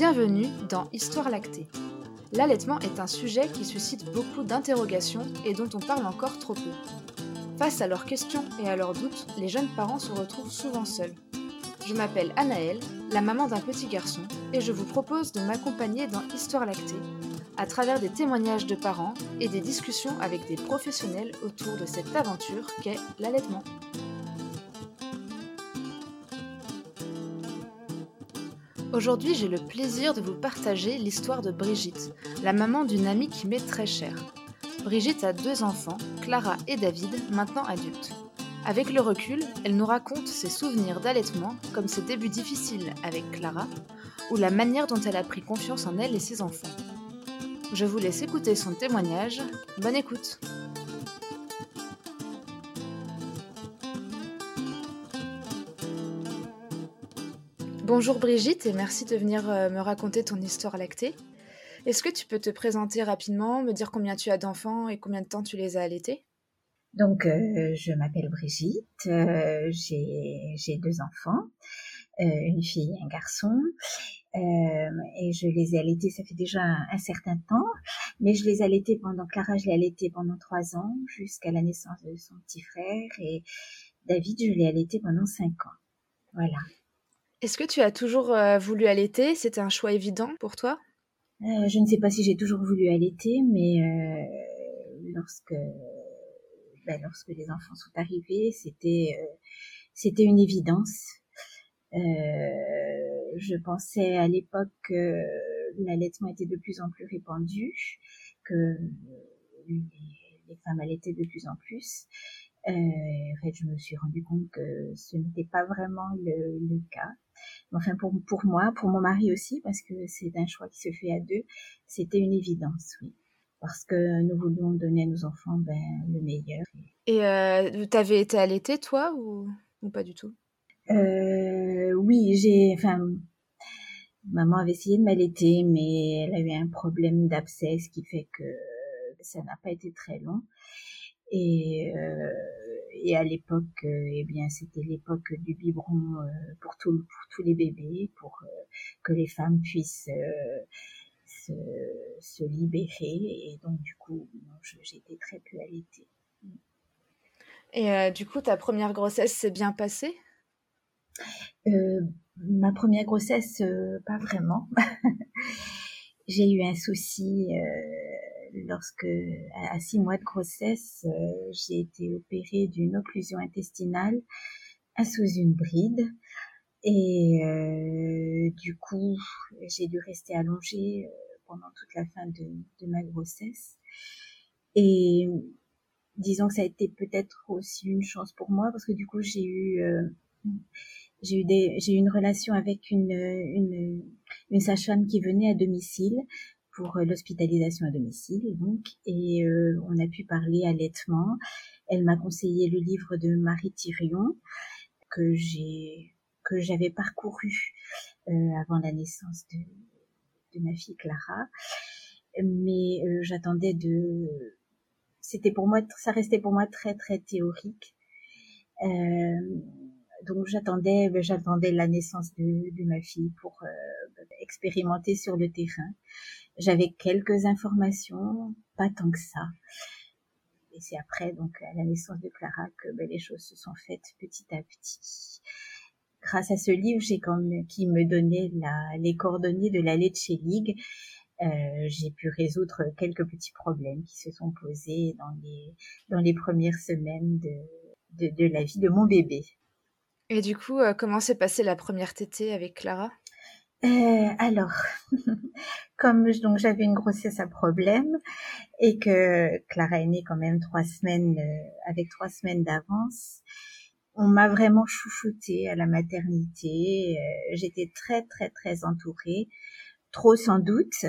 Bienvenue dans Histoire lactée. L'allaitement est un sujet qui suscite beaucoup d'interrogations et dont on parle encore trop peu. Face à leurs questions et à leurs doutes, les jeunes parents se retrouvent souvent seuls. Je m'appelle Anaëlle, la maman d'un petit garçon, et je vous propose de m'accompagner dans Histoire lactée, à travers des témoignages de parents et des discussions avec des professionnels autour de cette aventure qu'est l'allaitement. Aujourd'hui, j'ai le plaisir de vous partager l'histoire de Brigitte, la maman d'une amie qui m'est très chère. Brigitte a deux enfants, Clara et David, maintenant adultes. Avec le recul, elle nous raconte ses souvenirs d'allaitement, comme ses débuts difficiles avec Clara, ou la manière dont elle a pris confiance en elle et ses enfants. Je vous laisse écouter son témoignage. Bonne écoute Bonjour Brigitte et merci de venir euh, me raconter ton histoire lactée. Est-ce que tu peux te présenter rapidement, me dire combien tu as d'enfants et combien de temps tu les as allaités? Donc, euh, je m'appelle Brigitte, euh, j'ai deux enfants, une fille et un garçon, et je les ai allaités, ça fait déjà un, certain temps, mais je les ai allaités pendant, Clara, je l'ai allaité pendant trois ans, jusqu'à la naissance de son petit frère, et David, je l'ai allaité pendant cinq ans. Voilà. Est-ce que tu as toujours euh, voulu allaiter? C'était un choix évident pour toi? Euh, Je ne sais pas si j'ai toujours voulu allaiter, mais euh, lorsque, ben, lorsque les enfants sont arrivés, c'était c'était une évidence. je pensais à l'époque que l'allaitement était de plus en plus répandu, que les, femmes allaitaient de plus en plus. Euh, je me suis rendu compte que ce n'était pas vraiment le, le cas. Enfin, pour, pour moi, pour mon mari aussi, parce que c'est un choix qui se fait à deux, c'était une évidence, oui. Parce que nous voulions donner à nos enfants ben, le meilleur. Et euh, tu avais été allaitée, toi, ou, ou pas du tout? Euh, Oui, j'ai. Enfin, maman avait essayé de m'allaiter, mais elle a eu un problème d'abcès, ce qui fait que ça n'a pas été très long. Et, euh, et à l'époque, euh, eh bien, c'était l'époque du biberon euh, pour, tout, pour tous les bébés, pour que les femmes puissent se, se, libérer. Et donc, du coup, j'étais très peu allaitée. Et du coup, ta première grossesse s'est bien passée? Euh, Ma première grossesse, pas vraiment. J'ai eu un souci lorsque, à, six mois de grossesse, euh, j'ai été opérée d'une occlusion intestinale sous une bride. Et euh, du coup, j'ai dû rester allongée euh, pendant toute la fin de, ma grossesse. Et disons que ça a été peut-être aussi une chance pour moi parce que du coup, j'ai eu j'ai eu j'ai eu une relation avec une une, une sage-femme qui venait à domicile pour euh, l'hospitalisation à domicile donc et euh, on a pu parler allaitement. Elle m'a conseillé le livre de Marie Thirion que j'ai que j'avais parcouru euh, avant la naissance de, de ma fille Clara, mais j'attendais de c'était pour moi ça restait pour moi très très théorique. Donc j'attendais j'attendais la naissance de, de ma fille pour expérimenter sur le terrain. J'avais quelques informations, pas tant que ça. Et c'est après, donc, à la naissance de Clara, que ben, les choses se sont faites petit à petit. Grâce à ce livre, j'ai comme qui me donnait la, les coordonnées de la chez League, euh, j'ai pu résoudre quelques petits problèmes qui se sont posés dans les dans les premières semaines de, de, de la vie de mon bébé. Et du coup, euh, comment s'est passée la première tétée avec Clara? Euh, alors, comme donc j'avais une grossesse à problème et que Clara est née quand même trois semaines euh, avec trois semaines d'avance, on m'a vraiment chouchoutée à la maternité. Euh, j'étais très très très entourée, trop sans doute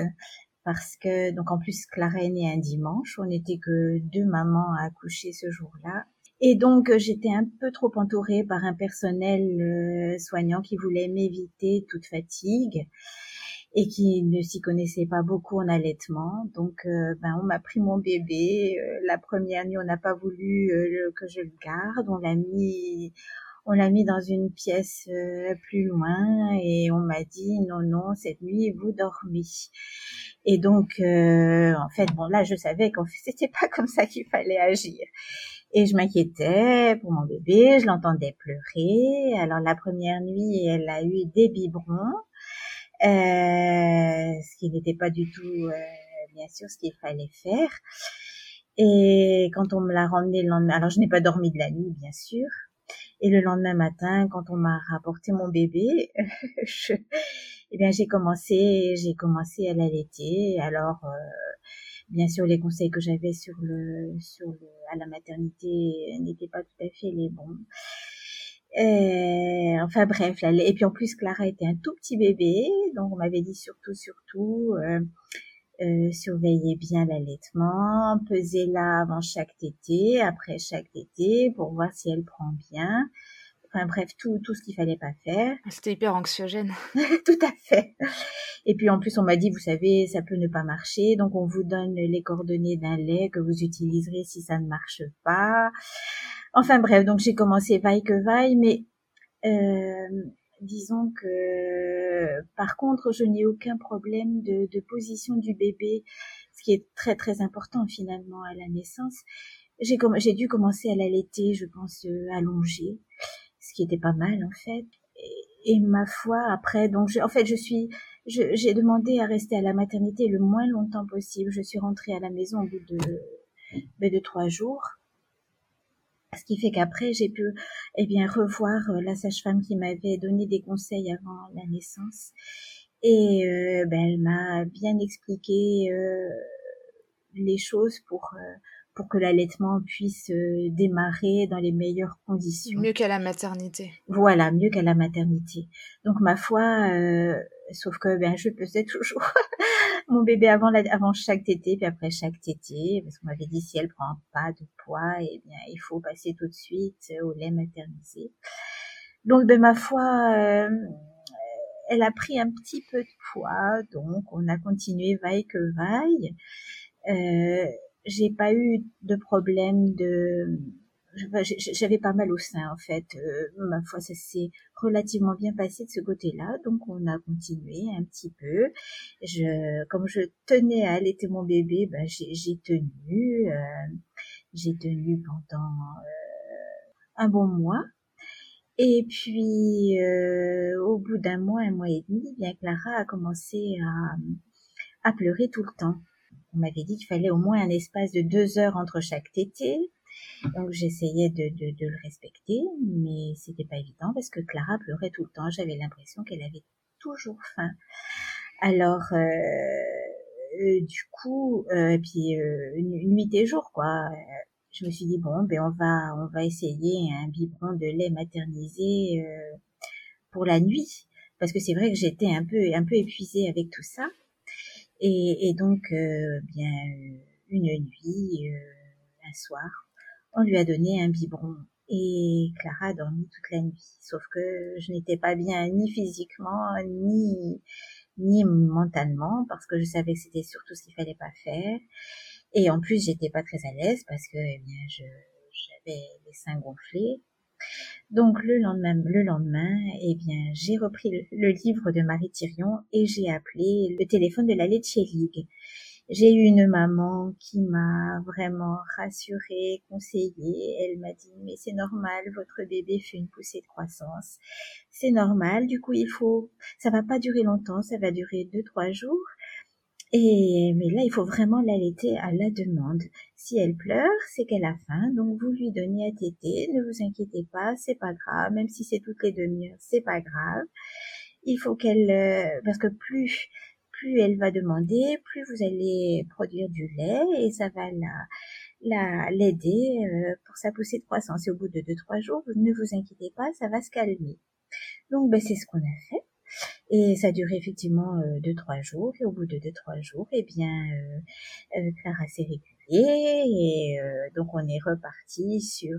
parce que donc en plus Clara est née un dimanche, on n'était que deux mamans à accoucher ce jour-là et donc, euh, j'étais un peu trop entourée par un personnel euh, soignant qui voulait m'éviter toute fatigue et qui ne s'y connaissait pas beaucoup en allaitement. Donc, euh, ben, on m'a pris mon bébé. la première nuit, on n'a pas voulu que je le garde. On l'a mis on l'a mis dans une pièce plus loin et on m'a dit non non cette nuit vous dormez. Et donc euh, en fait bon là je savais qu'en fait c'était pas comme ça qu'il fallait agir. Et je m'inquiétais pour mon bébé, je l'entendais pleurer. Alors la première nuit, elle a eu des biberons, euh, ce qui n'était pas du tout, euh, bien sûr, ce qu'il fallait faire. Et quand on me l'a ramené le lendemain, alors je n'ai pas dormi de la nuit, bien sûr. Et le lendemain matin, quand on m'a rapporté mon bébé, je, eh bien j'ai commencé, j'ai commencé à l'allaiter. Alors euh, bien sûr, les conseils que j'avais sur le, sur le, à la maternité n'étaient pas tout à fait les bons. Enfin bref, et puis en plus Clara était un tout petit bébé, donc on m'avait dit surtout, surtout, euh, euh, surveillez bien l'allaitement, pesez-la avant chaque tété, après chaque tété, pour voir si elle prend bien. Enfin bref, tout, tout ce qu'il fallait pas faire. C'était hyper anxiogène. tout à fait. Et puis en plus, on m'a dit, vous savez, ça peut ne pas marcher, donc on vous donne les coordonnées d'un lait que vous utiliserez si ça ne marche pas. Enfin bref, donc j'ai commencé vaille que vaille, mais euh, disons que par contre, je n'ai aucun problème de, de position du bébé, ce qui est très très important finalement à la naissance. J'ai j'ai dû commencer à l'allaiter, je pense, euh, allongée ce qui était pas mal en fait. Et, ma foi, après, donc en fait, je suis, j'ai demandé à rester à la maternité le moins longtemps possible. Je suis rentrée à la maison au bout de, ben, de trois jours. Ce qui fait qu'après, j'ai pu, eh bien, revoir euh, la sage-femme qui m'avait donné des conseils avant la naissance. Et euh, ben, elle m'a bien expliqué euh, les choses pour pour que l'allaitement puisse euh, démarrer dans les meilleures conditions. Mieux qu'à la maternité. Voilà, mieux qu'à la maternité. Donc ma foi, euh, sauf que ben je pesais toujours mon bébé avant la, avant chaque tété puis après chaque tété parce qu'on m'avait dit si elle prend pas de poids, eh bien il faut passer tout de suite au lait maternisé. Donc ben ma foi. Euh, elle a pris un petit peu de poids, donc on a continué vaille que vaille. Euh, j'ai pas eu de problème de j'avais pas mal au sein en fait. Euh, ma foi ça s'est relativement bien passé de ce côté-là. Donc on a continué un petit peu. Je comme je tenais à allaiter mon bébé ben j'ai tenu euh, j'ai tenu pendant euh, un bon mois. Et puis au bout d'un mois un mois et demi bien Clara a commencé à à pleurer tout le temps on m'avait dit qu'il fallait au moins un espace de deux heures entre chaque tété. Donc j'essayais de, le respecter, mais c'était pas évident parce que Clara pleurait tout le temps. J'avais l'impression qu'elle avait toujours faim. Alors euh, euh du coup, euh, puis euh, nuit et jour quoi. Je me suis dit bon, ben on va on va essayer un biberon de lait maternisé pour la nuit parce que c'est vrai que j'étais un peu un peu épuisée avec tout ça. Et, et donc, euh, bien, une nuit, euh, un soir, on lui a donné un biberon et Clara a dormi toute la nuit. Sauf que je n'étais pas bien ni physiquement ni ni mentalement parce que je savais que c'était surtout ce qu'il fallait pas faire. Et en plus, j'étais pas très à l'aise parce que eh bien je j'avais les seins gonflés. Donc le lendemain, le lendemain, eh bien, j'ai repris le, livre de Marie Thirion et j'ai appelé le téléphone de la Lecce League. J'ai eu une maman qui m'a vraiment rassurée, conseillée. Elle m'a dit mais c'est normal, votre bébé fait une poussée de croissance. C'est normal. Du coup, il faut, ça va pas durer longtemps, ça va durer deux trois jours. Et mais là, il faut vraiment l'allaiter à la demande. Si elle pleure, c'est qu'elle a faim, donc vous lui donnez à téter. Ne vous inquiétez pas, c'est pas grave. Même si c'est toutes les demi-heures, c'est pas grave. Il faut qu'elle, euh, parce que plus plus elle va demander, plus vous allez produire du lait et ça va la la l'aider euh, pour sa poussée de croissance. Et au bout de deux trois jours, ne vous inquiétez pas, ça va se calmer. Donc ben, c'est ce qu'on a fait. Et ça duré effectivement euh, deux trois jours. Et au bout de deux trois jours, eh bien, euh, euh Clara s'est régulier et euh, donc on est reparti sur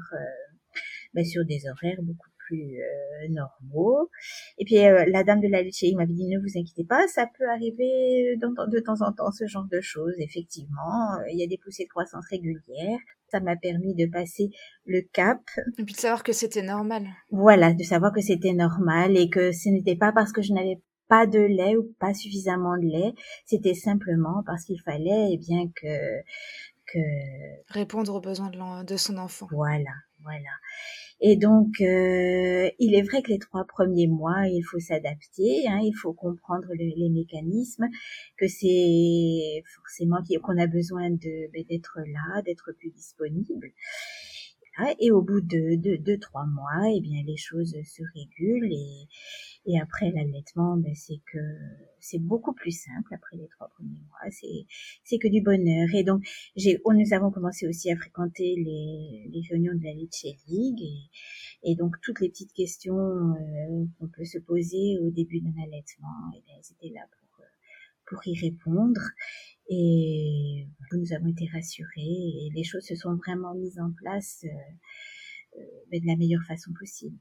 ben, sur des horaires beaucoup plus normaux. Et puis la dame de la laiterie m'avait dit ne vous inquiétez pas, ça peut arriver de temps en temps ce genre de choses. Effectivement, il y a des poussées de croissance régulières. Ça m'a permis de passer le cap. Et puis de savoir que c'était normal. Voilà, de savoir que c'était normal et que ce n'était pas parce que je n'avais pas de lait ou pas suffisamment de lait, c'était simplement parce qu'il fallait eh bien que que répondre aux besoins de, son enfant. Voilà, voilà. Et donc, euh, il est vrai que les trois premiers mois, il faut s'adapter, hein, il faut comprendre les mécanismes, que c'est forcément qu'on a besoin de ben, d'être là, d'être plus disponible. Et au bout de deux, trois mois, eh bien, les choses se régulent et, et après l'allaitement, ben, c'est que c'est beaucoup plus simple après les trois premiers mois. C'est c'est que du bonheur. Et donc, j'ai, nous avons commencé aussi à fréquenter les, les réunions de la Litchi League et, et donc toutes les petites questions euh, qu'on peut se poser au début d'un allaitement, eh bien, c'était là pour pour y répondre. Et nous avons été rassurés et les choses se sont vraiment mises en place euh, euh, de la meilleure façon possible.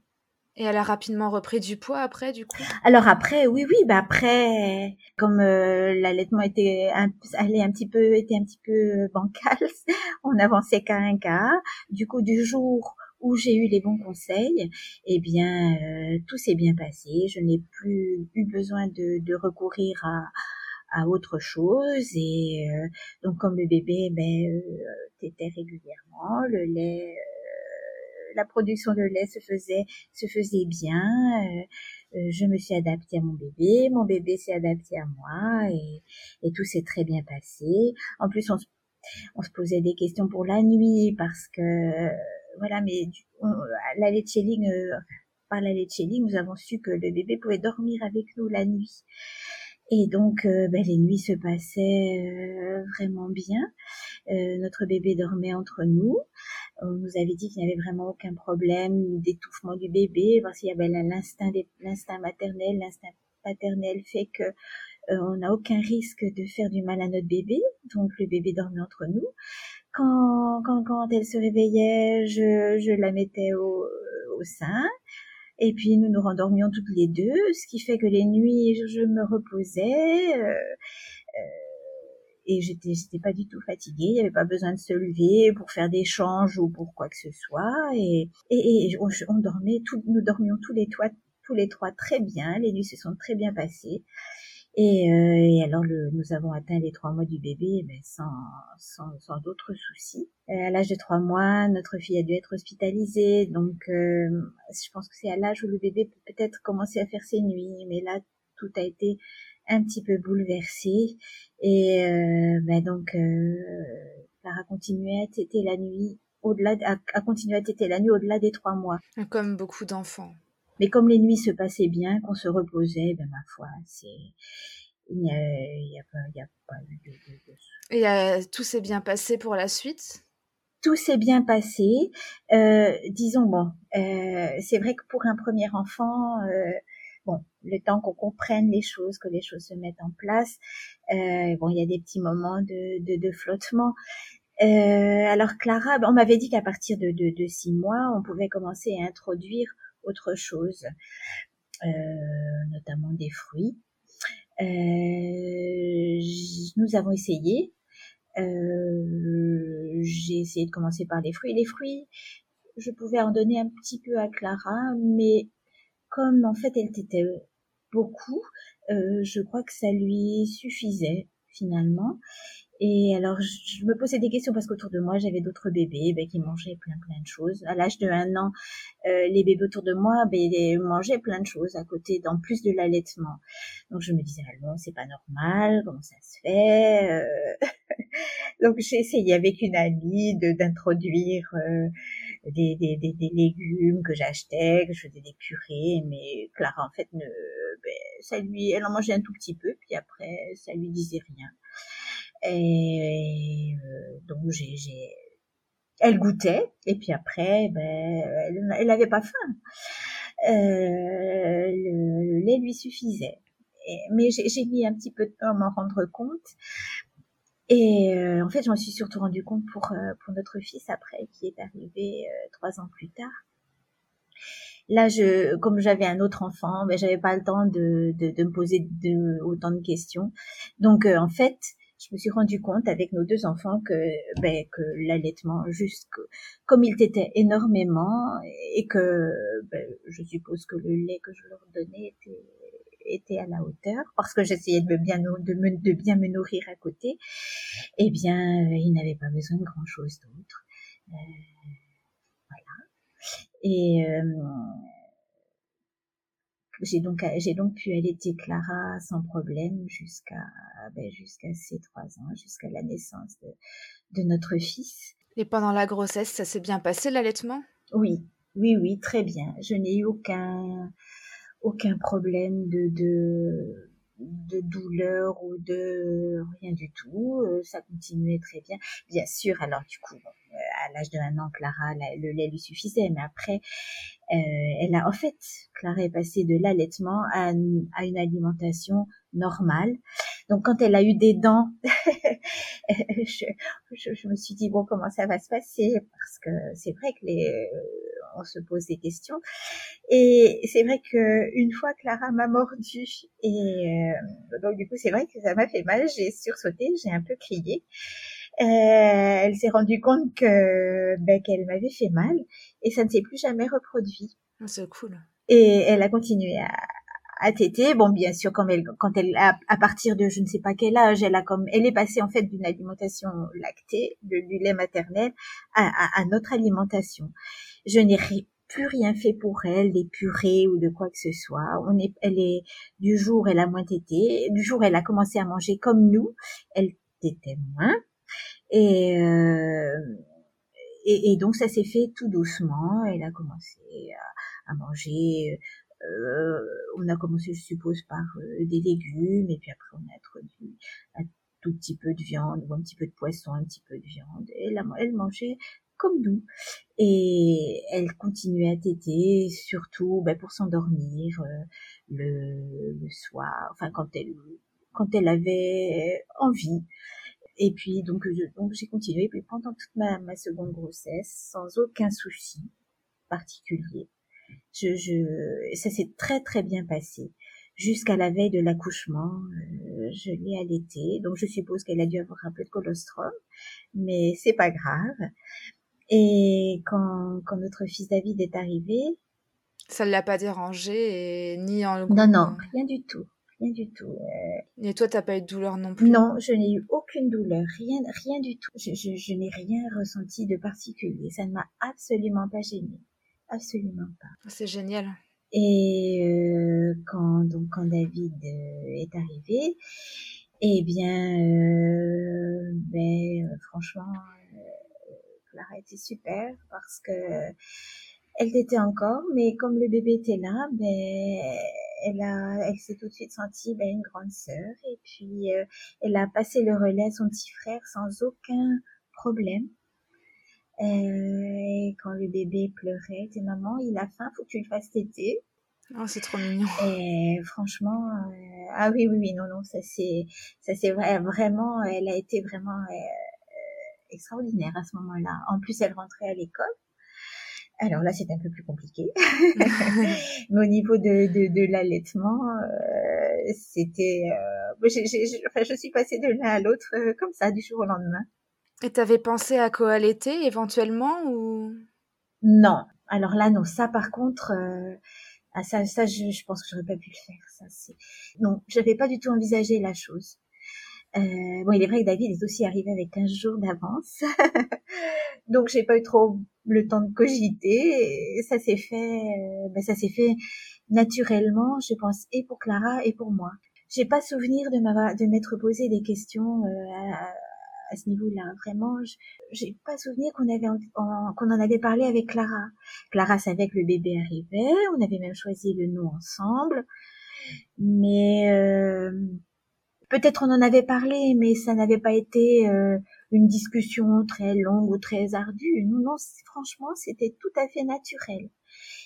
Et elle a rapidement repris du poids après, du coup? Alors après, oui, oui, bah après, comme euh, l'allaitement était un, allait un petit peu, était un petit peu bancal, on avançait qu'à un cas. Du coup, du jour où j'ai eu les bons conseils, eh bien, tout s'est bien passé. Je n'ai plus eu besoin de, de recourir à, à autre chose et euh, donc comme le bébé ben euh, tétait régulièrement le lait euh, la production de lait se faisait se faisait bien je me suis adaptée à mon bébé mon bébé s'est adapté à moi et, et tout s'est très bien passé. En plus on, on se posait des questions pour la nuit parce que voilà mais la letchelling par la letchelling nous avons su que le bébé pouvait dormir avec nous la nuit et donc, euh, ben, les nuits se passaient euh, vraiment bien. Euh, notre bébé dormait entre nous. On nous avait dit qu'il n'y avait vraiment aucun problème d'étouffement du bébé, parce qu'il y avait l'instinct, maternel, l'instinct paternel fait que on n'a aucun risque de faire du mal à notre bébé. Donc, le bébé dormait entre nous. Quand, elle se réveillait, je, la mettais au sein. Et puis nous nous rendormions toutes les deux, ce qui fait que les nuits, je, me reposais. Euh, euh, et j'étais j'étais pas du tout fatiguée, il n'y avait pas besoin de se lever pour faire des changes ou pour quoi que ce soit. Et et, on, dormait tout, nous dormions tous les trois tous les trois très bien, les nuits se sont très bien passées et, euh, et alors, le, nous avons atteint les trois mois du bébé mais sans, sans, sans d'autres soucis. Euh, à l'âge de trois mois, notre fille a dû être hospitalisée. Donc, euh, je pense que c'est à l'âge où le bébé peut peut-être commencer à faire ses nuits. Mais là, tout a été un petit peu bouleversé. Et euh, ben donc, euh, Clara continuait à téter la nuit au-delà, à, à continuer à téter la nuit au-delà des trois mois. Comme beaucoup d'enfants. Mais comme les nuits se passaient bien, qu'on se reposait, ben ma foi, c'est il n'y a, pas, y a pas eu de, Et euh, tout s'est bien passé pour la suite? Tout s'est bien passé. Euh, disons, bon, euh, c'est vrai que pour un premier enfant, euh, bon, le temps qu'on comprenne les choses, que les choses se mettent en place, euh, bon, il y a des petits moments de, de, de flottement. alors Clara, on m'avait dit qu'à partir de, de, de six mois, on pouvait commencer à introduire autre chose, euh, notamment des fruits. Euh, nous avons essayé. Euh, j'ai essayé de commencer par les fruits. Les fruits, je pouvais en donner un petit peu à Clara, mais comme en fait elle était beaucoup, je crois que ça lui suffisait finalement. Et alors, je me posais des questions parce qu'autour de moi, j'avais d'autres bébés ben, qui mangeaient plein plein de choses. À l'âge de un an, euh, les bébés autour de moi ben, ils mangeaient plein de choses à côté, en plus de l'allaitement. Donc, je me disais, ah non, c'est pas normal, comment ça se fait euh? Donc, j'ai essayé avec une amie d'introduire euh, des, des, des, des, légumes que j'achetais, que je faisais des purées, mais Clara, en fait, ne, ben, ça lui, elle en mangeait un tout petit peu, puis après, ça lui disait rien. Et euh, donc j'ai, elle goûtait et puis après, ben, elle n'avait pas faim. Euh, le, lait lui suffisait. mais j'ai, mis un petit peu de temps à m'en rendre compte. Et euh, en fait, j'en suis surtout rendu compte pour pour notre fils après, qui est arrivé trois ans plus tard. là, je, comme j'avais un autre enfant, ben, j'avais pas le temps de, de, de me poser de, autant de questions. Donc, euh, en fait, je me suis rendu compte avec nos deux enfants que, ben, que l'allaitement, juste comme il t'était énormément et que ben, je suppose que le lait que je leur donnais était, était à la hauteur parce que j'essayais de bien, de, me, de bien me nourrir à côté, eh bien, ils n'avaient pas besoin de grand chose d'autre. Euh, voilà. Et euh, j'ai donc j'ai donc pu allaiter Clara sans problème jusqu'à ben, jusqu'à ses trois ans, jusqu'à la naissance de, de notre fils. Et pendant la grossesse, ça s'est bien passé l'allaitement? Oui, oui, oui, très bien. Je n'ai eu aucun aucun problème de, de de douleur ou de rien du tout. Euh, ça continuait très bien. Bien sûr, alors du coup, euh, à l'âge de un an, Clara, le lait lui suffisait, mais après, euh, elle a en fait, Clara est passée de l'allaitement à, une alimentation normale. Donc quand elle a eu des dents, je, me suis dit bon comment ça va se passer? Parce que c'est vrai que les on se pose des questions. Et c'est vrai que une fois Clara m'a mordu et euh, donc du coup c'est vrai que ça m'a fait mal. J'ai sursauté, j'ai un peu crié. Euh, elle s'est rendue compte que ben, qu'elle m'avait fait mal et ça ne s'est plus jamais reproduit. Ah, c'est cool. Et elle a continué à, à téter. Bon, bien sûr, quand elle, quand elle, à, à, partir de je ne sais pas quel âge, elle a comme, elle est passée en fait d'une alimentation lactée, de, du lait maternel, à, à, à notre alimentation. Je n'ai plus rien fait pour elle, des purées ou de quoi que ce soit. On est, elle est, du jour, elle a moins tété. Du jour, elle a commencé à manger comme nous. Elle tétait moins. Et, euh, et, et, donc ça s'est fait tout doucement. Elle a commencé à, manger euh, on a commencé, je suppose, par euh, des légumes, et puis après on a introduit un tout petit peu de viande, ou un petit peu de poisson, un petit peu de viande. Et elle, elle mangeait comme nous. Et elle continuait à téter, surtout ben, pour s'endormir euh, le, le, soir, enfin quand elle quand elle avait envie. Et puis donc donc j'ai continué puis pendant toute ma, ma seconde grossesse sans aucun souci particulier. Je, je, ça s'est très très bien passé. Jusqu'à la veille de l'accouchement, euh, je l'ai allaité, donc je suppose qu'elle a dû avoir un peu de colostrum, mais c'est pas grave. Et quand, quand notre fils David est arrivé, ça ne l'a pas dérangé et ni en non non rien du tout rien du tout. Euh... Et toi, t'as pas eu de douleur non plus Non, je n'ai eu aucune douleur, rien, rien du tout. Je, je, je n'ai rien ressenti de particulier. Ça ne m'a absolument pas gênée absolument pas. C'est génial. Et euh, quand donc quand David euh, est arrivé, eh bien, euh, ben franchement, Clara était super parce que elle était encore, mais comme le bébé était là, ben elle a, elle s'est tout de suite sentie ben, une grande sœur et puis elle a passé le relais à son petit frère sans aucun problème. Euh, et quand le bébé pleurait, dit maman, il a faim, faut que tu le fasses téter. Oh, c'est trop mignon. Et franchement, euh, ah oui, oui, oui, non, non, ça c'est, ça c'est vrai, vraiment, elle a été vraiment euh, extraordinaire à ce moment-là. En plus, elle rentrait à l'école. Alors là, c'est un peu plus compliqué. Mais au niveau de, de, de l'allaitement, euh, c'était... Euh, enfin, je suis passée de l'un à l'autre euh, comme ça, du jour au lendemain. Et t'avais pensé à coallaiter éventuellement ou? Non. Alors là, non. Ça, par contre, euh, ah, ça, ça, je, je, pense que j'aurais pas pu le faire. Ça, c'est non. J'avais pas du tout envisagé la chose. Euh, bon, il est vrai que David est aussi arrivé avec 15 jours d'avance, donc j'ai pas eu trop le temps de cogiter. Ça s'est fait, euh, ben, ça s'est fait naturellement, je pense, et pour Clara et pour moi. J'ai pas souvenir de de m'être posé des questions euh, à ce niveau-là. Vraiment, j'ai pas souvenir qu'on avait qu'on en avait parlé avec Clara. Clara savait que le bébé arrivait, on avait même choisi le nom ensemble, mais euh, peut-être on en avait parlé, mais ça n'avait pas été euh, une discussion très longue ou très ardue. Non, non, franchement, c'était tout à fait naturel.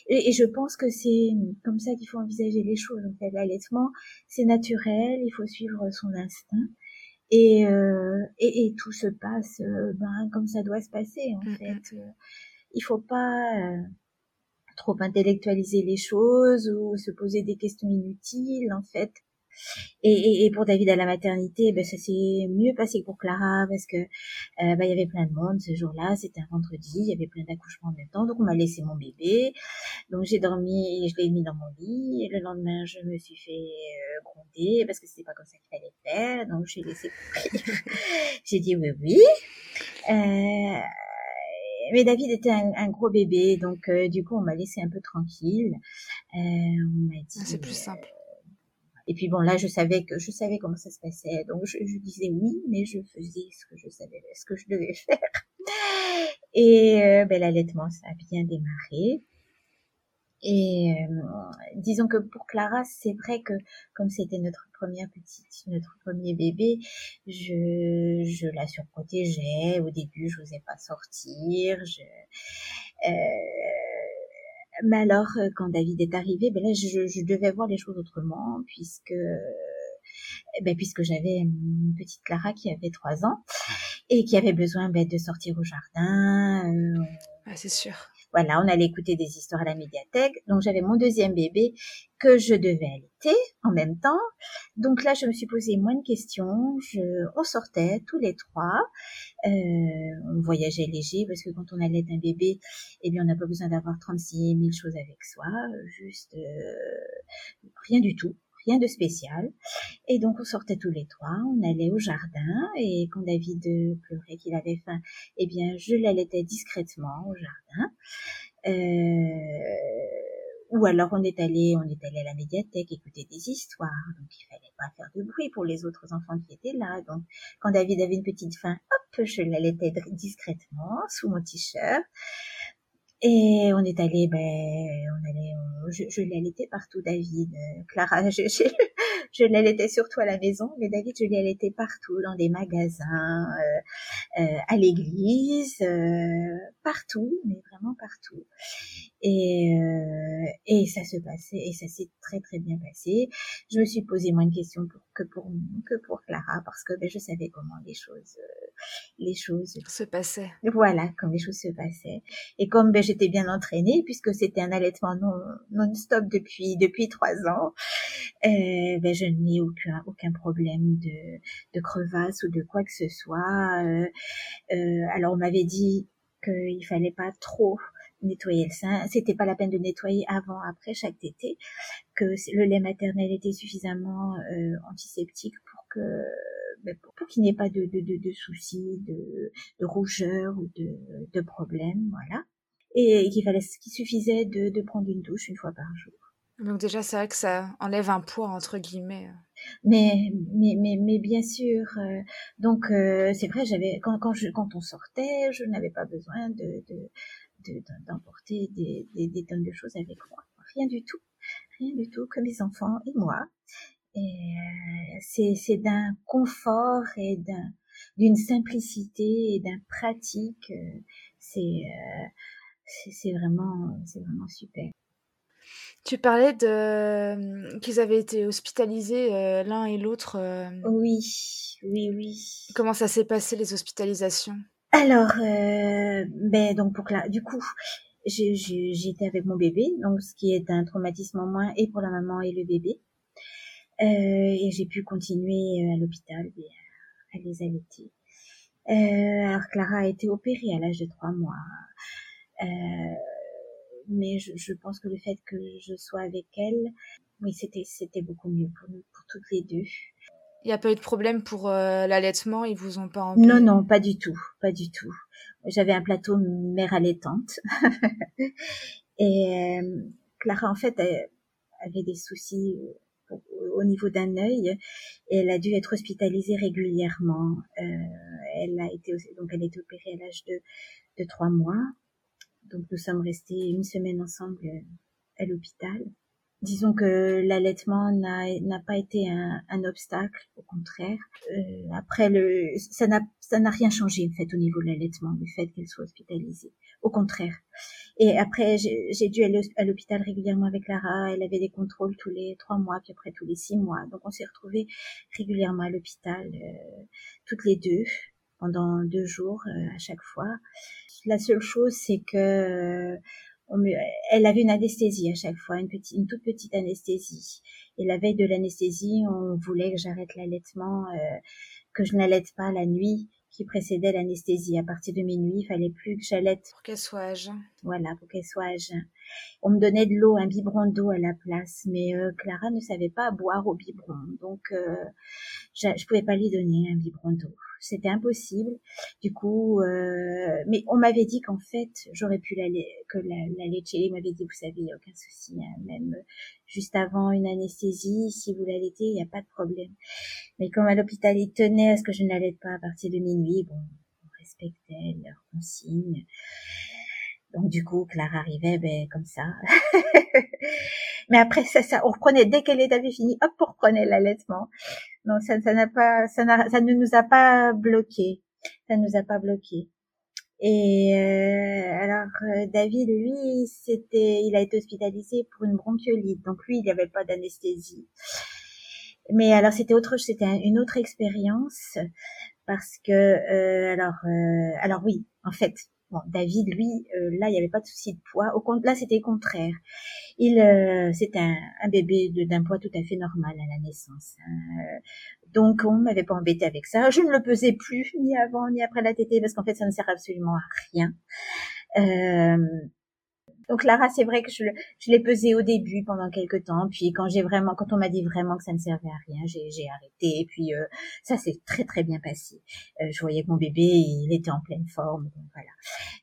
Et, et je pense que c'est comme ça qu'il faut envisager les choses. En fait, l'allaitement, c'est naturel, il faut suivre son instinct et, euh, et, et, tout se passe euh, ben, comme ça doit se passer en mmh, fait. Mmh. Il faut pas, euh, trop intellectualiser les choses ou se poser des questions inutiles en fait. Et, et, pour David à la maternité, ben, ça s'est mieux passé que pour Clara parce que euh, ben, il y avait plein de monde ce jour-là. C'était un vendredi, il y avait plein d'accouchements en même temps, donc on m'a laissé mon bébé. Donc j'ai dormi, je l'ai mis dans mon lit. Et le lendemain, je me suis fait euh, gronder parce que c'était pas comme ça qu'il fallait faire. Donc j'ai laissé j'ai dit oui, oui. Euh, mais David était un, un gros bébé, donc euh, du coup on m'a laissé un peu tranquille. Euh, on m'a dit. Ah, c'est plus simple. Et puis bon, là, je savais que je savais comment ça se passait, donc je, je disais oui, mais je faisais ce que je savais, ce que je devais faire. Et euh, ben, l'allaitement, ça a bien démarré. Et euh, disons que pour Clara, c'est vrai que comme c'était notre première petite, notre premier bébé, je, je la surprotégeais. Au début, je n'osais pas sortir. Je, euh, mais alors, euh, quand David est arrivé, ben là, je, je devais voir les choses autrement, puisque eh ben, puisque j'avais une petite Clara qui avait trois ans et qui avait besoin ben, de sortir au jardin. Euh, ah, c'est sûr. Voilà, on allait écouter des histoires à la médiathèque. Donc j'avais mon deuxième bébé que je devais allaiter en même temps. Donc là, je me suis posé moins de questions. Je, on sortait tous les trois. Euh, on voyageait léger parce que quand on allait un bébé, eh bien, on n'a pas besoin d'avoir 36 000 choses avec soi. Juste euh, rien du tout rien de spécial. Et donc on sortait tous les trois, on allait au jardin et quand David pleurait qu'il avait faim, eh bien je l'allaitais discrètement au jardin. Euh, ou alors on est allé, on est allé à la médiathèque écouter des histoires, donc il fallait pas faire de bruit pour les autres enfants qui étaient là. Donc quand David avait une petite faim, hop, je l'allaitais discrètement sous mon t-shirt. Et on est allé, ben, on allait, je, je l'allaitais partout, David. Euh, Clara, je, je, je surtout à la maison, mais David, je l'allaitais partout, dans des magasins, euh, euh, à l'église, partout, mais vraiment partout. Et, euh, et ça se passait, et ça s'est très très bien passé. Je me suis posé moins de questions pour, que pour que pour Clara, parce que ben, je savais comment les choses, euh, les choses se passaient. Voilà, comme les choses se passaient. Et comme ben, j'étais bien entraînée, puisque c'était un allaitement non non-stop depuis depuis trois ans, euh, ben, je n'ai aucun aucun problème de de crevasse ou de quoi que ce soit. Euh, euh, alors on m'avait dit qu'il fallait pas trop nettoyer le sein. C'était pas la peine de nettoyer avant, après chaque tété, que le lait maternel était suffisamment euh, antiseptique pour que ben, pour, qu'il n'y ait pas de, de, de, de soucis, de, de rougeur ou de, de problèmes, voilà. Et qu'il fallait, qu'il suffisait de, de prendre une douche une fois par jour. Donc déjà, c'est vrai que ça enlève un poids entre guillemets. Mais mais mais, mais bien sûr. Euh, donc euh, c'est vrai, j'avais quand quand je quand on sortait, je n'avais pas besoin de, de d'emporter des, des, des, tonnes de choses avec moi. Rien du tout, rien du tout que mes enfants et moi. Et euh, c'est, d'un confort et d'un, d'une simplicité et d'un pratique. Euh, c'est, euh, c'est, vraiment, c'est vraiment super. Tu parlais de qu'ils avaient été hospitalisés l'un et l'autre. Oui, oui, oui. Comment ça s'est passé les hospitalisations? Alors, euh, ben donc pour que du coup, j'étais avec mon bébé, donc ce qui est un traumatisme en moins et pour la maman et le bébé. Euh, et j'ai pu continuer euh, à l'hôpital à, les allaiter. Euh, alors Clara a été opérée à l'âge de trois mois. Euh, mais je, je, pense que le fait que je sois avec elle, oui, c'était c'était beaucoup mieux pour nous, pour toutes les deux. Il n'y a pas eu de problème pour euh, l'allaitement Ils vous ont pas Non, non, pas du tout, pas du tout. J'avais un plateau mère allaitante. et euh, Clara, en fait, avait des soucis au niveau d'un œil et elle a dû être hospitalisée régulièrement. Euh, elle a été donc elle a été opérée à l'âge de de trois mois. Donc nous sommes restés une semaine ensemble à l'hôpital disons que l'allaitement n'a pas été un, un, obstacle, au contraire. Euh, après, le, ça n'a rien changé en fait au niveau de l'allaitement, du fait qu'elle soit hospitalisée. Au contraire. Et après, j'ai dû aller à l'hôpital régulièrement avec Lara. Elle avait des contrôles tous les trois mois, puis après tous les six mois. Donc on s'est retrouvés régulièrement à l'hôpital, euh, toutes les deux, pendant deux jours euh, à chaque fois. La seule chose, c'est que elle avait une anesthésie à chaque fois, une, petite, une toute petite anesthésie. Et la veille de l'anesthésie, on voulait que j'arrête l'allaitement, euh, que je n'allaite pas la nuit qui précédait l'anesthésie. À partir de minuit, il fallait plus que j'allaite. Pour qu'elle soit à jeun. Voilà, pour qu'elle soit à jeun. On me donnait de l'eau, un biberon d'eau à la place, mais euh, Clara ne savait pas boire au biberon, donc euh, je, je pouvais pas lui donner un biberon d'eau c'était impossible. Du coup, euh, mais on m'avait dit qu'en fait, j'aurais pu la, que la, la m'avait dit, vous savez, il a aucun souci, hein, même juste avant une anesthésie, si vous l'allaitez, il n'y a pas de problème. Mais comme à l'hôpital, ils tenaient à ce que je ne l'allaite pas à partir de minuit, bon, on respectait leurs consignes. Donc du coup, Clara arrivait ben, comme ça. Mais après, ça, ça, on reprenait, dès qu'elle avait fini, hop, on reprenait l'allaitement. Donc ça, ça n'a pas, ça, ça ne nous a pas bloqué. Ça nous a pas bloqué. Et euh, alors euh, David, lui, c'était, il a été hospitalisé pour une bronchiolite. Donc lui, il n'y avait pas d'anesthésie. Mais alors c'était autre, c'était une autre expérience parce que euh, alors, euh, alors oui, en fait, David, lui, euh, là, il n'y avait pas de souci de poids. Au compte, là, c'était contraire. Il, euh, c'était un, un, bébé d'un poids tout à fait normal à la naissance. Hein. Donc, on m'avait pas embêté avec ça. Je ne le pesais plus ni avant ni après la tétée parce qu'en fait, ça ne sert absolument à rien. Euh, donc Lara, c'est vrai que je, l'ai pesé au début pendant quelques temps, puis quand j'ai vraiment, quand on m'a dit vraiment que ça ne servait à rien, j'ai, arrêté. Et puis euh, ça s'est très très bien passé. Euh, je voyais que mon bébé, il était en pleine forme, donc voilà.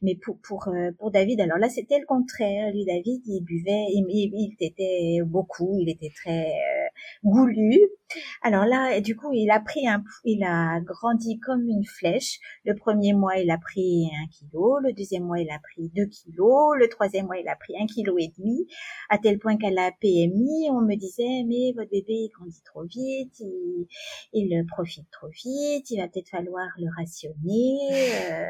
Mais pour pour euh, pour David, alors là c'était le contraire. Lui, David, il buvait, il, il, était beaucoup, il était très goulu. Alors là, du coup, il a pris un, il a grandi comme une flèche. Le premier mois, il a pris un kilo. Le deuxième mois, il a pris deux kilos. Le troisième mois, il a pris un kilo et demi. À tel point qu'à la PMI, on me disait, mais votre bébé, il grandit trop vite, il, il profite trop vite, il va peut-être falloir le rationner. Euh,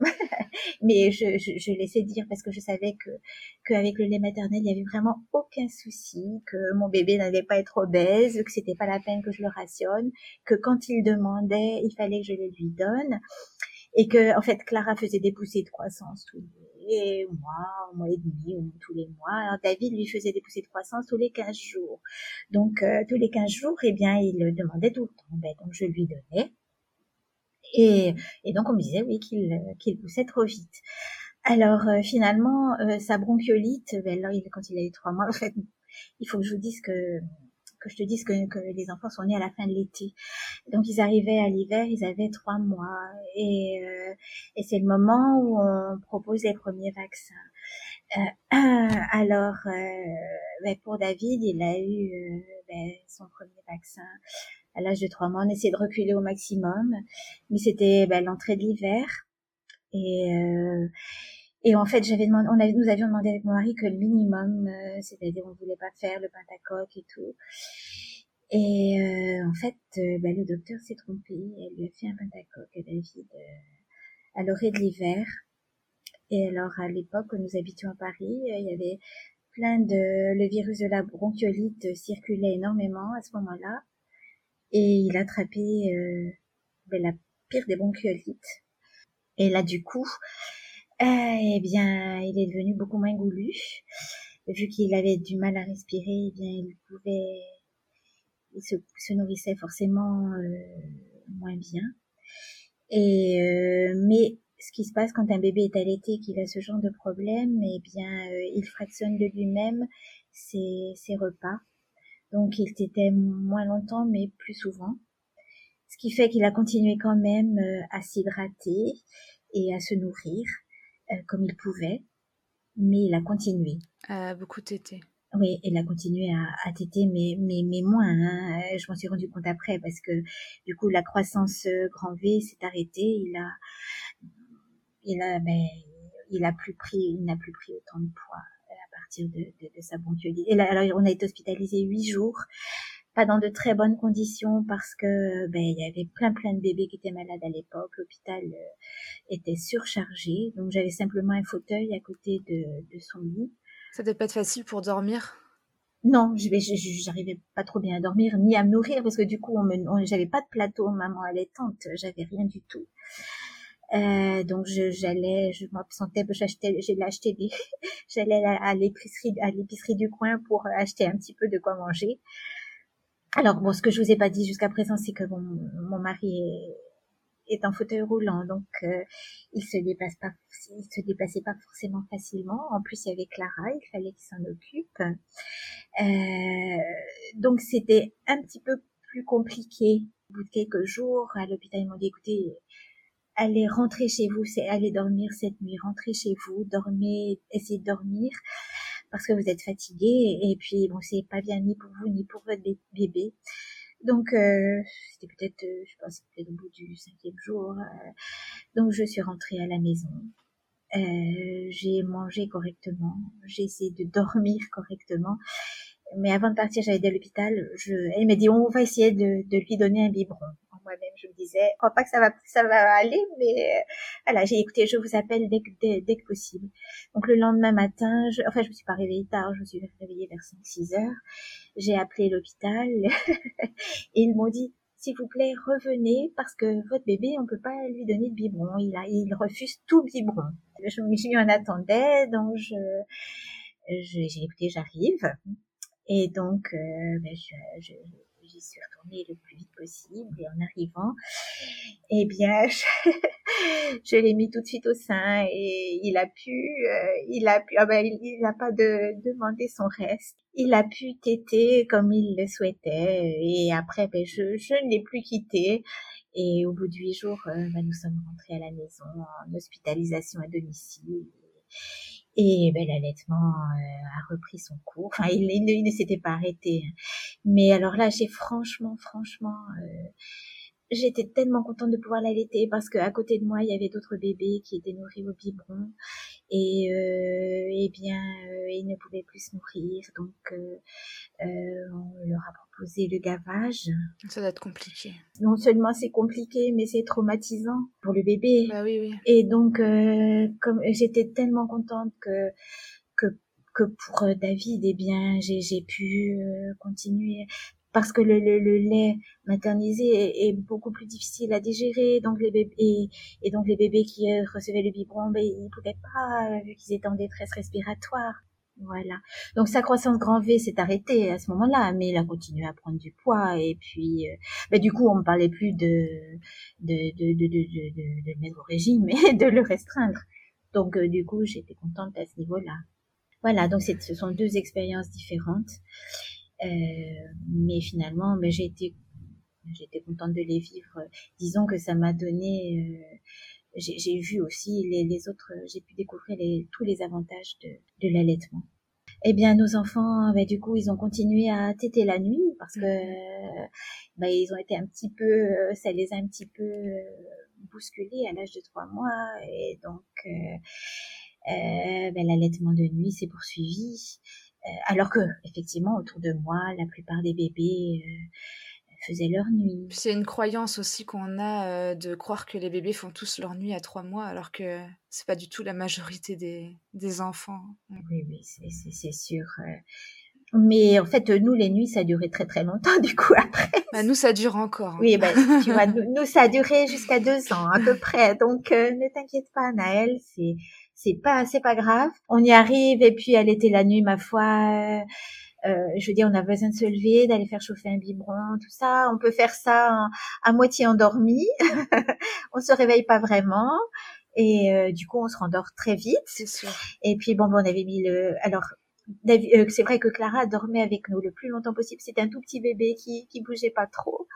mais je, je, je, laissais dire parce que je savais que qu'avec le lait maternel, il y avait vraiment aucun souci, que mon bébé n'allait pas être obèse, que c'était pas la peine que je le rationne, que quand il demandait, il fallait que je le lui donne, et que en fait Clara faisait des poussées de croissance tous les mois, un mois et demi, ou tous les mois. Alors David lui faisait des poussées de croissance tous les 15 jours. Donc euh, tous les 15 jours, eh bien, il demandait tout le temps. Ben, donc je lui donnais. Et, et donc on me disait oui qu'il qu'il poussait trop vite. Alors euh, finalement, euh, sa bronchiolite, ben, alors, il, quand il a eu trois mois, en fait, il faut que je vous dise que que je te dise que, que les enfants sont nés à la fin de l'été. Donc ils arrivaient à l'hiver, ils avaient trois mois et, euh, et c'est le moment où on propose les premiers vaccins. Euh, alors ben, pour David, il a eu ben, son premier vaccin à l'âge de trois mois. On essayait de reculer au maximum, mais c'était ben, l'entrée de l'hiver. Et, euh, et en fait, j'avais demandé, on avait, nous avions demandé avec mon mari que le minimum, euh, c'est-à-dire on voulait pas faire le pentacoque et tout. Et euh, en fait, ben, le docteur s'est trompé. Elle lui a fait un pentacoque à David à l'orée de l'hiver. Et alors, à l'époque où nous habitions à Paris, il y avait plein de, le virus de la bronchiolite circulait énormément à ce moment-là et il a attrapé euh, ben, la pire des bronchiolites. Et là, du coup, euh, eh bien, il est devenu beaucoup moins goulu. Vu qu'il avait du mal à respirer, eh bien, il pouvait, il se, se nourrissait forcément euh, moins bien. Et euh, mais ce qui se passe quand un bébé est allaité, qu'il a ce genre de problème, eh bien, euh, il fractionne de lui-même ses, ses repas donc il t'était moins longtemps mais plus souvent. Ce qui fait qu'il a continué quand même à s'hydrater et à se nourrir comme il pouvait, mais il a continué. Euh, beaucoup tété. Oui, il a continué à, à téter, mais, mais, mais moins. Hein. Je m'en suis rendu compte après parce que du coup la croissance grand V s'est arrêtée. Il a, il a, ben, il a plus pris, il n'a plus pris autant de poids de, de, de sa bronchiolite. Et là, alors, on a été hospitalisé huit jours, pas dans de très bonnes conditions parce que ben il y avait plein plein de bébés qui étaient malades à l'époque. L'hôpital euh, était surchargé, donc j'avais simplement un fauteuil à côté de, de son lit. Ça devait pas être facile pour dormir. Non, je j'arrivais pas trop bien à dormir ni à me nourrir parce que du coup, on me, j'avais pas de plateau maman allaitante, j'avais rien du tout. Euh, donc j'allais, je m'absentais, j'achetais, j'ai acheté des, j'allais à l'épicerie, à l'épicerie du coin pour acheter un petit peu de quoi manger. Alors bon, ce que je vous ai pas dit jusqu'à présent, c'est que mon, mon mari est, est en fauteuil roulant, donc euh, il se déplace pas, il se déplaçait pas forcément facilement. En plus, il y avait Clara, il fallait qu'il s'en occupe. Euh, donc c'était un petit peu plus compliqué. Au bout de quelques jours, à l'hôpital, ils m'ont dit écoutez, allez rentrer chez vous, c'est aller dormir cette nuit, rentrez chez vous, dormez, essayez de dormir parce que vous êtes fatigué et puis bon c'est pas bien ni pour vous ni pour votre bébé. Donc euh, c'était peut-être, euh, je pense, peut-être au bout du cinquième jour. Euh, donc je suis rentrée à la maison. j'ai mangé correctement, j'ai essayé de dormir correctement. Mais avant de partir, j'allais à l'hôpital. Je, elle m'a dit, on va essayer de, de lui donner un biberon disais, je crois pas que ça va, ça va aller, mais euh, voilà, j'ai écouté, je vous appelle dès que, possible. Donc le lendemain matin, je, enfin, je me suis pas réveillée tard, je me suis réveillée vers 5-6 heures. J'ai appelé l'hôpital et ils m'ont dit, s'il vous plaît, revenez parce que votre bébé, on peut pas lui donner de biberon. Il a, il refuse tout biberon. Je mis en attendait, donc je, j'ai écouté, j'arrive. Et donc, euh, ben, je, je, j'y suis retournée le plus vite possible et en arrivant, eh bien, je, l'ai mis tout de suite au sein et il a pu, euh, il a pu, ah ben, il n'a pas de, demandé son reste. Il a pu téter comme il le souhaitait et après, ben, je, je ne l'ai plus quitté. Et au bout de huit jours, euh, ben, nous sommes rentrés à la maison en hospitalisation à domicile. Ben, l'allaitement euh, a repris son cours. Enfin, il, il, ne s'était pas arrêté. Mais alors là, j'ai franchement, franchement, euh, j'étais tellement contente de pouvoir l'allaiter parce qu'à côté de moi, il y avait d'autres bébés qui étaient nourris au biberon et euh, eh bien, euh, ils ne pouvaient plus se nourrir, donc euh, euh, on leur a proposé le gavage. Ça doit être compliqué. Non seulement c'est compliqué, mais c'est traumatisant pour le bébé. Bah oui, oui. Et donc, euh, comme j'étais tellement contente que que que pour David, eh bien, j'ai pu continuer parce que le, le, le lait maternisé est, est, beaucoup plus difficile à digérer, donc les bébés et, et donc les bébés qui euh, recevaient le biberon, ben ils pouvaient pas euh, vu qu'ils étaient en détresse respiratoire. Voilà. Donc sa croissance grand V s'est arrêtée à ce moment-là, mais il a continué à prendre du poids et puis euh, ben, du coup on ne parlait plus de de de de de, de, de, mettre au régime, mais de le restreindre. Donc du coup j'étais contente à ce niveau-là. Voilà, donc ce sont deux expériences différentes. Euh, mais finalement, ben, j'ai été j'étais contente de les vivre. Disons que ça m'a donné, euh, j'ai vu aussi les, les autres, j'ai pu découvrir les, tous les avantages de, de l'allaitement. Eh bien, nos enfants, ben, du coup, ils ont continué à téter la nuit parce que ben, ils ont été un petit peu, ça les a un petit peu bousculés à l'âge de trois mois et donc euh, ben, l'allaitement de nuit s'est poursuivi. Euh, alors que, effectivement, autour de moi, la plupart des bébés euh, faisaient leur nuit. C'est une croyance aussi qu'on a euh, de croire que les bébés font tous leur nuit à trois mois, alors que c'est pas du tout la majorité des, des enfants. Oui, oui, c'est sûr. Mais en fait, nous, les nuits, ça a duré très très longtemps, du coup, après. Bah, nous, ça dure encore. Hein. Oui, bah, tu vois, nous, nous, ça a duré jusqu'à deux ans, à peu près. Donc, ne t'inquiète pas, Naël, c'est c'est pas c'est pas grave. On y arrive et puis elle était la nuit ma foi. Euh, je veux dire, on a besoin de se lever, d'aller faire chauffer un biberon, tout ça. On peut faire ça à moitié endormi. on se réveille pas vraiment. Et euh, du coup, on se rendort très vite. Sûr. Et puis bon, bon, on avait mis le. Alors, euh, c'est vrai que Clara dormait avec nous le plus longtemps possible. C'était un tout petit bébé qui qui bougeait pas trop,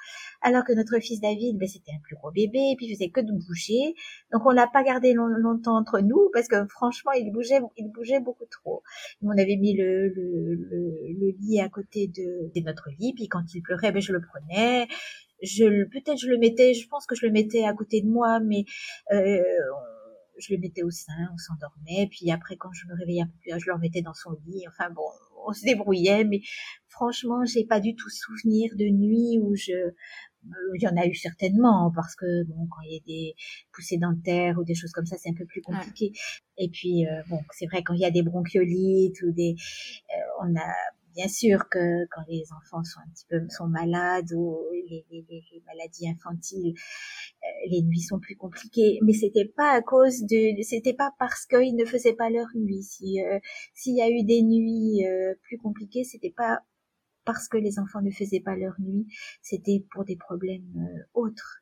alors que notre fils David, ben, c'était un plus gros bébé et puis il faisait que de bouger. Donc on l'a pas gardé longtemps entre nous parce que franchement il bougeait il bougeait beaucoup trop. On avait mis le le, le, lit à côté de, de, notre lit puis quand il pleurait, ben je le prenais. Je peut-être je le mettais, je pense que je le mettais à côté de moi, mais euh, je le mettais au sein, on s'endormait, puis après quand je me réveillais un peu plus, je le remettais dans son lit. Enfin bon, on se débrouillait, mais franchement, j'ai pas du tout souvenir de nuit où je il y en a eu certainement parce que bon quand il y a des poussées dentaires ou des choses comme ça c'est un peu plus compliqué et puis euh, bon c'est vrai quand il y a des bronchiolites ou des euh, on a bien sûr que quand les enfants sont un petit peu sont malades ou les, les, les maladies infantiles, euh, les nuits sont plus compliquées. Mais c'était pas à cause de, c'était pas parce qu'ils ne faisaient pas leur nuit. Si euh, s'il y a eu des nuits euh, plus compliquées, c'était pas parce que les enfants ne faisaient pas leur nuit, c'était pour des problèmes autres.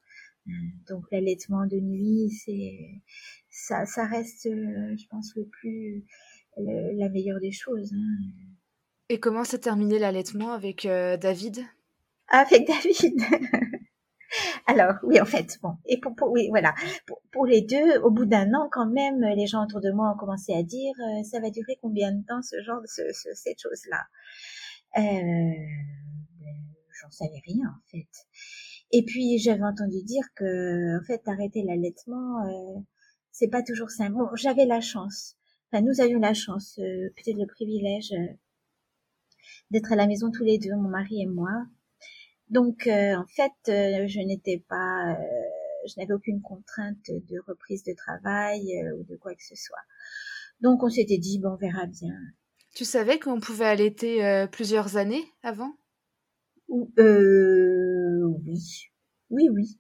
Donc l'allaitement de nuit, c'est ça, ça reste, je pense, le plus la meilleure des choses. Hein. Et comment s'est terminé l'allaitement avec euh, David? Avec David Alors oui, en fait, bon, et pour, oui, voilà, pour, les deux, au bout d'un an, quand même, les gens autour de moi ont commencé à dire, euh, ça va durer combien de temps ce genre, ce, cette chose-là? Euh, J'en savais rien en fait. Et puis j'avais entendu dire que, en fait, arrêter l'allaitement, euh, c'est pas toujours simple. Bon, j'avais la chance. Enfin, nous avions la chance, euh, peut-être le privilège d'être à la maison tous les deux, mon mari et moi. Donc euh, en fait, euh, je n'étais pas, euh, je n'avais aucune contrainte de reprise de travail ou de quoi que ce soit. Donc on s'était dit bon, on verra bien. Tu savais qu'on pouvait allaiter plusieurs années avant? Euh, Oui, oui, oui.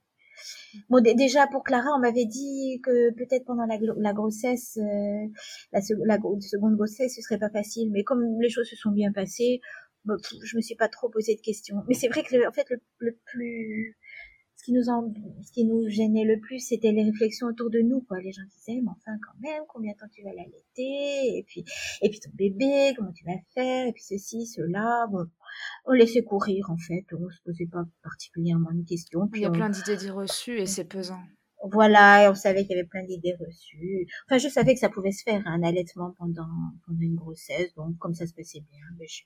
Bon, déjà pour Clara, on m'avait dit que peut-être pendant la, grossesse, la, la, seconde grossesse, ce serait pas facile. Mais comme les choses se sont bien passées, bah, je me suis pas trop posé de questions. Mais c'est vrai que en fait le, plus ce qui nous en, ce qui nous gênait le plus, c'était les réflexions autour de nous, quoi. Les gens disaient, mais enfin, quand même, combien de temps tu vas l'allaiter? Et puis, et puis ton bébé, comment tu vas faire? Et puis ceci, cela. Bon, on laissait courir, en fait. On se posait pas particulièrement de questions. Puis Il y a plein d'idées reçues et c'est pesant. Voilà, et on savait qu'il y avait plein d'idées reçues. Enfin, je savais que ça pouvait se faire, un allaitement pendant, pendant une grossesse. Donc, comme ça se passait bien, ben, je,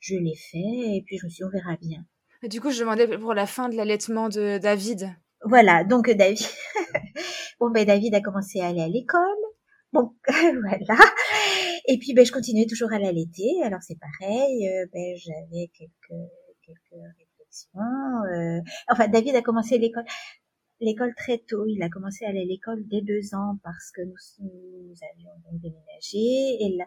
je l'ai fait et puis je me suis dit, on verra bien. Du coup, je demandais pour la fin de l'allaitement de David. Voilà, donc David. bon, ben David a commencé à aller à l'école. Bon, voilà. Et puis, ben, je continuais toujours à l'allaiter. Alors, c'est pareil. Euh, ben, j'avais quelques, quelques réflexions. Euh... Enfin, David a commencé l'école l'école très tôt. Il a commencé à aller à l'école dès deux ans parce que nous, nous avions déménagé et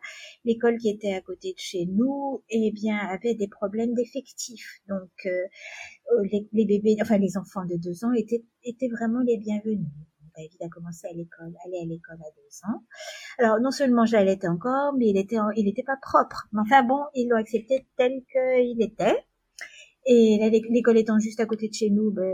l'école qui était à côté de chez nous, eh bien, avait des problèmes d'effectifs. Donc, euh, les, les, bébés, enfin les enfants de deux ans étaient, étaient vraiment les bienvenus. David a commencé à l'école, aller à l'école à deux ans. Alors non seulement j'allais encore, mais il était, il n'était pas propre. Mais enfin bon, ils l'ont accepté tel qu'il était. Et l'école étant juste à côté de chez nous, ben,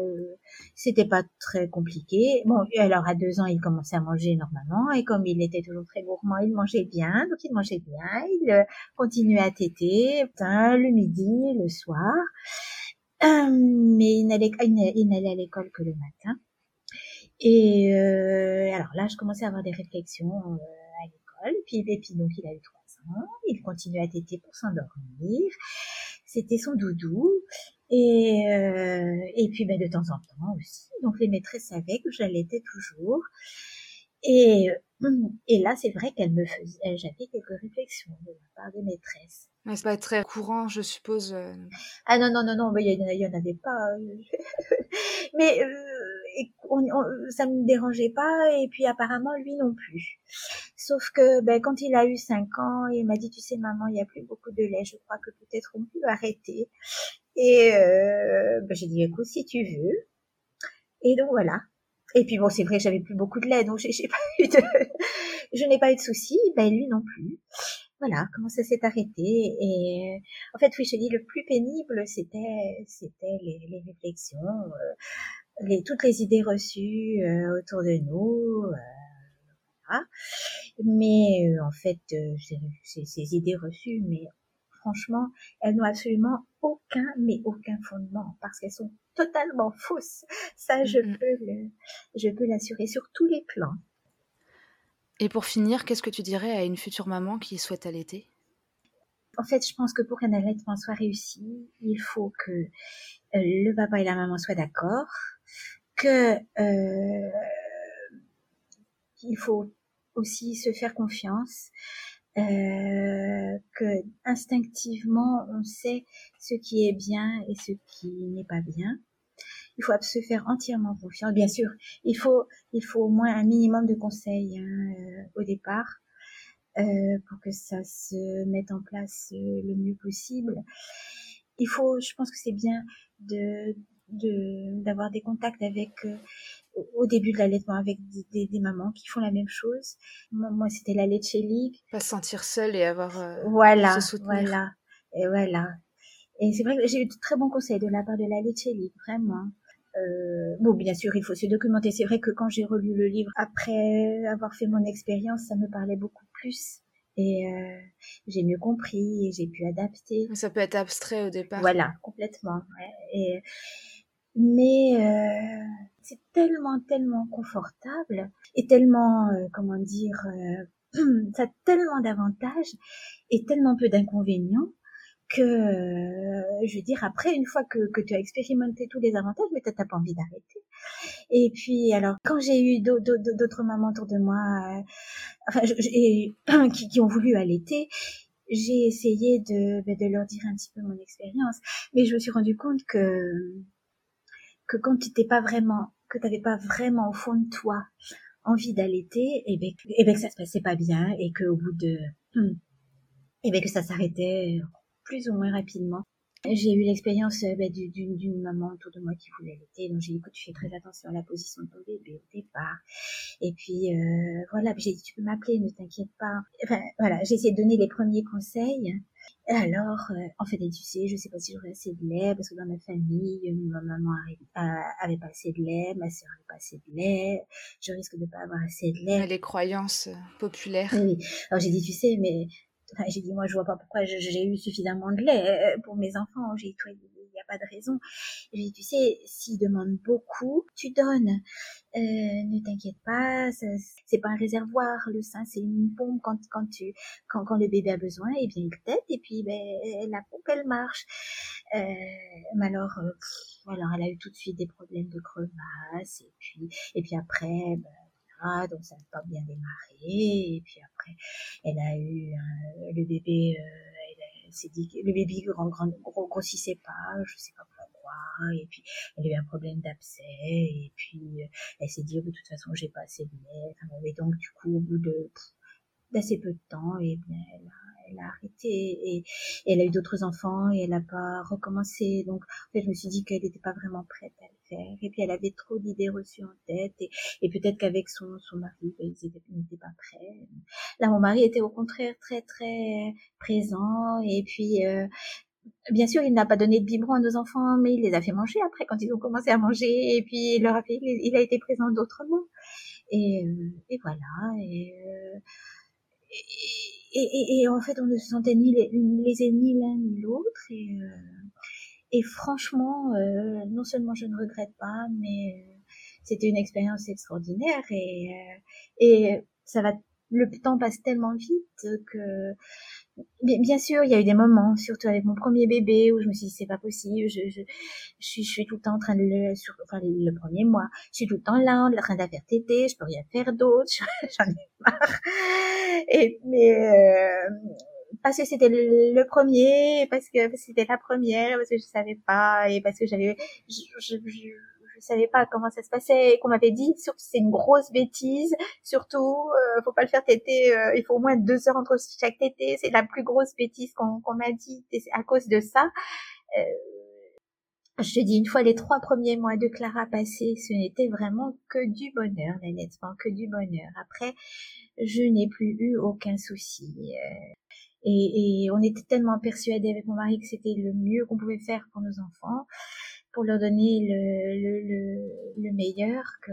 c'était pas très compliqué. Bon, alors à deux ans, il commençait à manger normalement, et comme il était toujours très gourmand, il mangeait bien, donc il mangeait bien. Il euh, continuait à téter, le midi, le soir. Euh, mais il n'allait, il n'allait à l'école que le matin. Et euh, alors là, je commençais à avoir des réflexions euh, à l'école. Puis, et puis donc, il a eu trois ans. Il continuait à téter pour s'endormir c'était son doudou. Et, euh, et puis ben, de temps en temps aussi. Donc les maîtresses savaient que j'allaitais toujours. Et, et là, c'est vrai qu'elle me faisait, j'avais quelques réflexions de la part des maîtresses. Mais c'est pas très courant, je suppose. Euh. Ah non, non, non, non, mais il y, en avait pas. mais euh, ça ne me dérangeait pas, et puis apparemment, lui non plus. Sauf que ben, quand il a eu 5 ans, il m'a dit, tu sais maman, il n'y a plus beaucoup de lait, je crois que peut-être on peut arrêter. Et euh, ben, j'ai dit, écoute, si tu veux. Et donc voilà. Et puis bon, c'est vrai j'avais plus beaucoup de lait, donc j'ai pas eu de, je n'ai pas eu de soucis, ben lui non plus. Voilà, comment ça s'est arrêté. Et en fait, oui, je dis le plus pénible, c'était, c'était les, les réflexions, euh, les, toutes les idées reçues euh, autour de nous. Euh, mais euh, en fait, euh, ces, idées reçues, mais franchement, elles n'ont absolument aucun, mais aucun fondement, parce qu'elles sont totalement fausses. Ça, je peux je peux l'assurer sur tous les plans. Et pour finir, qu'est-ce que tu dirais à une future maman qui souhaite allaiter? En fait, je pense que pour qu'un allaitement soit réussi, il faut que euh, le papa et la maman soient d'accord, que il faut aussi se faire confiance, euh, que instinctivement on sait ce qui est bien et ce qui n'est pas bien. Il faut se faire entièrement confiance. Bien sûr, il faut il faut au moins un minimum de conseils hein, euh, au départ. pour que ça se mette en place le mieux possible. Il faut, je pense que c'est bien de d'avoir des contacts avec au début de l'allaitement avec des, des, mamans qui font la même chose. Moi, c'était la Leche League. Pas se sentir seule et avoir euh, voilà, Voilà, et voilà. Et c'est vrai que j'ai eu de très bons conseils de la part de la Leche League, vraiment. Euh, bon, bien sûr, il faut se documenter. C'est vrai que quand j'ai relu le livre, après avoir fait mon expérience, ça me parlait beaucoup plus. Et euh, j'ai mieux compris et j'ai pu adapter. Ça peut être abstrait au départ. Voilà, complètement. Ouais. Et, mais euh, c'est tellement, tellement confortable et tellement, euh, comment dire, euh, ça a tellement d'avantages et tellement peu d'inconvénients que, je veux dire, après, une fois que, que tu as expérimenté tous les avantages, mais tu n'as pas envie d'arrêter. Et puis, alors, quand j'ai eu d'autres mamans autour de moi, enfin, qui, qui ont voulu allaiter, j'ai essayé de, ben, de leur dire un petit peu mon expérience, mais je me suis rendu compte que que quand tu t'es pas vraiment, que t'avais pas vraiment au fond de toi envie d'allaiter, et eh ben, et eh ben que ça se passait pas bien et que au bout de, et eh ben que ça s'arrêtait plus ou moins rapidement. J'ai eu l'expérience euh, ben, d'une maman autour de moi qui voulait allaiter, donc j'ai dit écoute, tu fais très attention à la position de ton bébé au départ. Et puis euh, voilà, j'ai dit tu peux m'appeler, ne t'inquiète pas. Enfin voilà, j'ai essayé de donner les premiers conseils. Alors, euh, en fait, tu sais, je sais pas si j'aurais assez de lait, parce que dans ma famille, ma maman avait pas assez de lait, ma sœur avait pas assez de lait, je risque de pas avoir assez de lait. Les croyances populaires. Oui, alors j'ai dit, tu sais, mais j'ai dit, moi, je vois pas pourquoi j'ai eu suffisamment de lait euh, pour mes enfants. J'ai a pas de raison. Dit, tu sais, s'ils demandent beaucoup, tu donnes. Euh, ne t'inquiète pas, c'est pas un réservoir. Le sein, c'est une pompe. Quand, quand tu, quand, le bébé a besoin, et eh bien, il tête et puis, ben, la pompe, elle marche. Euh, mais alors, euh, voilà, elle a eu tout de suite des problèmes de crevasse. Et puis, et puis après, ben, donc ça n'a pas bien démarré. Et puis après, elle a eu euh, le bébé, euh, s'est dit que le bébé grossissait pas, je sais pas pourquoi. Et puis elle a eu un problème d'abcès. Et puis euh, elle s'est dit, oh, de toute façon, j'ai pas assez de lait. Enfin, et donc du coup, au bout de d'assez peu de temps, et bien elle a elle a arrêté et, elle a eu d'autres enfants et elle n'a pas recommencé. Donc, en fait, je me suis dit qu'elle n'était pas vraiment prête à le faire. Et puis, elle avait trop d'idées reçues en tête et, peut-être qu'avec son, son mari, ben, ils n'étaient pas prêts. Là, mon mari était au contraire très, très présent et puis, euh, Bien sûr, il n'a pas donné de biberon à nos enfants, mais il les a fait manger après quand ils ont commencé à manger, et puis il leur a fait, il a été présent d'autrement. Et, euh, et voilà. Et, euh, et, et, et, en fait, on ne se sentait ni les, les ennemis l'un ni l'autre. Et, euh, et franchement, euh, non seulement je ne regrette pas, mais euh, c'était une expérience extraordinaire. Et, et ça va, le temps passe tellement vite que Bien, sûr, il y a eu des moments, surtout avec mon premier bébé, où je me suis dit c'est pas possible. Je, je, je, suis, tout le temps en train de le, sur, enfin le premier mois, je suis tout le temps là, en train d'affaire tété, je peux rien faire d'autre, j'en ai marre. Et mais euh, parce que c'était le, premier, parce que c'était la première, parce que je savais pas, et parce que j'avais, je, je, je savais pas comment ça se passait et qu'on m'avait dit surtout c'est une grosse bêtise surtout euh, faut pas le faire téter euh, il faut au moins deux heures entre chaque tété c'est la plus grosse bêtise qu'on m'a dit et à cause de ça. Euh, je te dis une fois les trois premiers mois de Clara passés ce n'était vraiment que du bonheur honnêtement que du bonheur après je n'ai plus eu aucun souci euh, et, et on était tellement persuadés avec mon mari que c'était le mieux qu'on pouvait faire pour nos enfants pour leur donner le, le, le, meilleur que.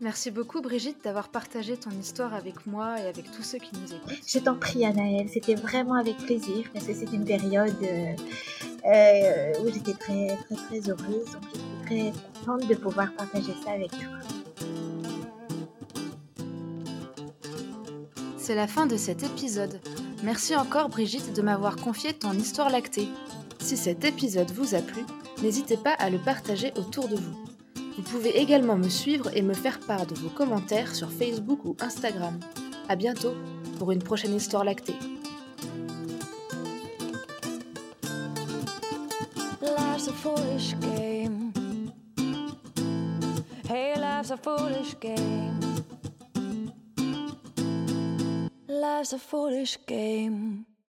Merci beaucoup Brigitte d'avoir partagé ton histoire avec moi et avec tous ceux qui nous écoutent. Je t'en prie Anaëlle, c'était vraiment avec plaisir parce que c'est une période euh, euh, où j'étais très très très heureuse, donc j'étais très contente de pouvoir partager ça avec toi. C'est la fin de cet épisode. Merci encore Brigitte de m'avoir confié ton histoire lactée. Si cet épisode vous a plu, n'hésitez pas à le partager autour de vous. Vous pouvez également me suivre et me faire part de vos commentaires sur Facebook ou Instagram. A bientôt pour une prochaine histoire lactée.